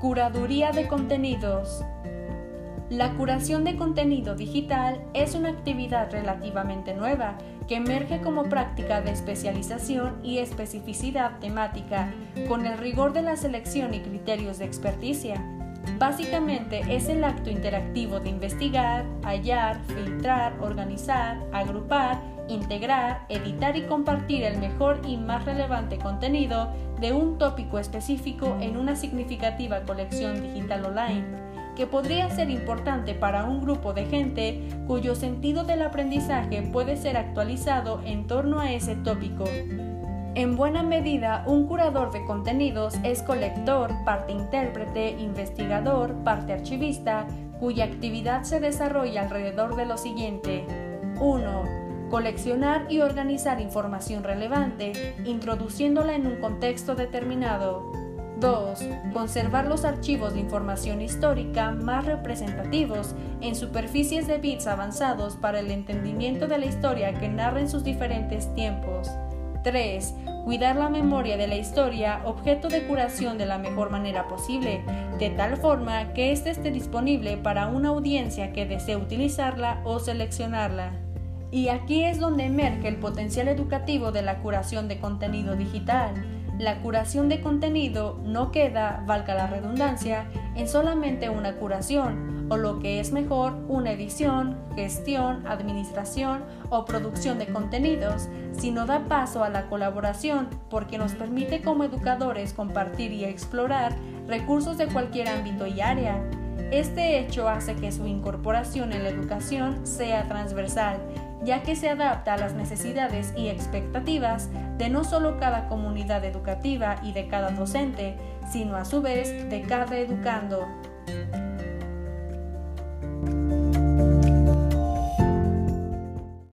Curaduría de contenidos. La curación de contenido digital es una actividad relativamente nueva que emerge como práctica de especialización y especificidad temática, con el rigor de la selección y criterios de experticia. Básicamente es el acto interactivo de investigar, hallar, filtrar, organizar, agrupar, integrar, editar y compartir el mejor y más relevante contenido de un tópico específico en una significativa colección digital online, que podría ser importante para un grupo de gente cuyo sentido del aprendizaje puede ser actualizado en torno a ese tópico. En buena medida, un curador de contenidos es colector, parte intérprete, investigador, parte archivista, cuya actividad se desarrolla alrededor de lo siguiente. 1 coleccionar y organizar información relevante, introduciéndola en un contexto determinado. 2. Conservar los archivos de información histórica más representativos en superficies de bits avanzados para el entendimiento de la historia que narra en sus diferentes tiempos. 3. Cuidar la memoria de la historia, objeto de curación de la mejor manera posible, de tal forma que éste esté disponible para una audiencia que desee utilizarla o seleccionarla. Y aquí es donde emerge el potencial educativo de la curación de contenido digital. La curación de contenido no queda, valga la redundancia, en solamente una curación, o lo que es mejor, una edición, gestión, administración o producción de contenidos, sino da paso a la colaboración porque nos permite como educadores compartir y explorar recursos de cualquier ámbito y área. Este hecho hace que su incorporación en la educación sea transversal ya que se adapta a las necesidades y expectativas de no solo cada comunidad educativa y de cada docente, sino a su vez de cada educando.